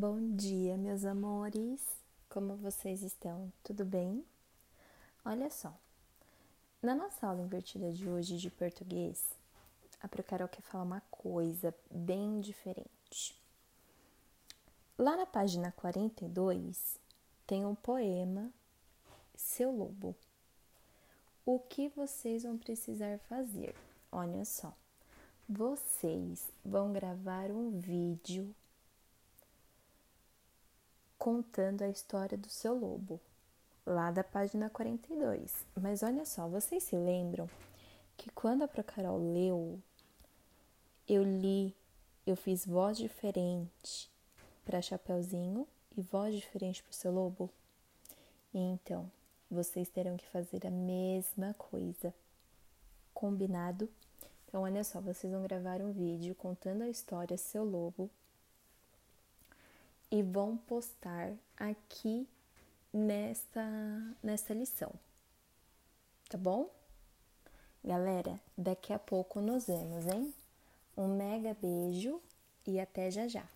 Bom dia, meus amores. Como vocês estão? Tudo bem? Olha só. Na nossa aula invertida de hoje de português, a Procarol quer falar uma coisa bem diferente. Lá na página 42 tem um poema Seu Lobo. O que vocês vão precisar fazer? Olha só. Vocês vão gravar um vídeo contando a história do seu lobo, lá da página 42. Mas olha só, vocês se lembram que quando a Procarol leu, eu li, eu fiz voz diferente para Chapeuzinho e voz diferente para o seu lobo? Então, vocês terão que fazer a mesma coisa. Combinado? Então, olha só, vocês vão gravar um vídeo contando a história Seu Lobo e vão postar aqui nesta, nesta lição. Tá bom? Galera, daqui a pouco nos vemos, hein? Um mega beijo e até já já.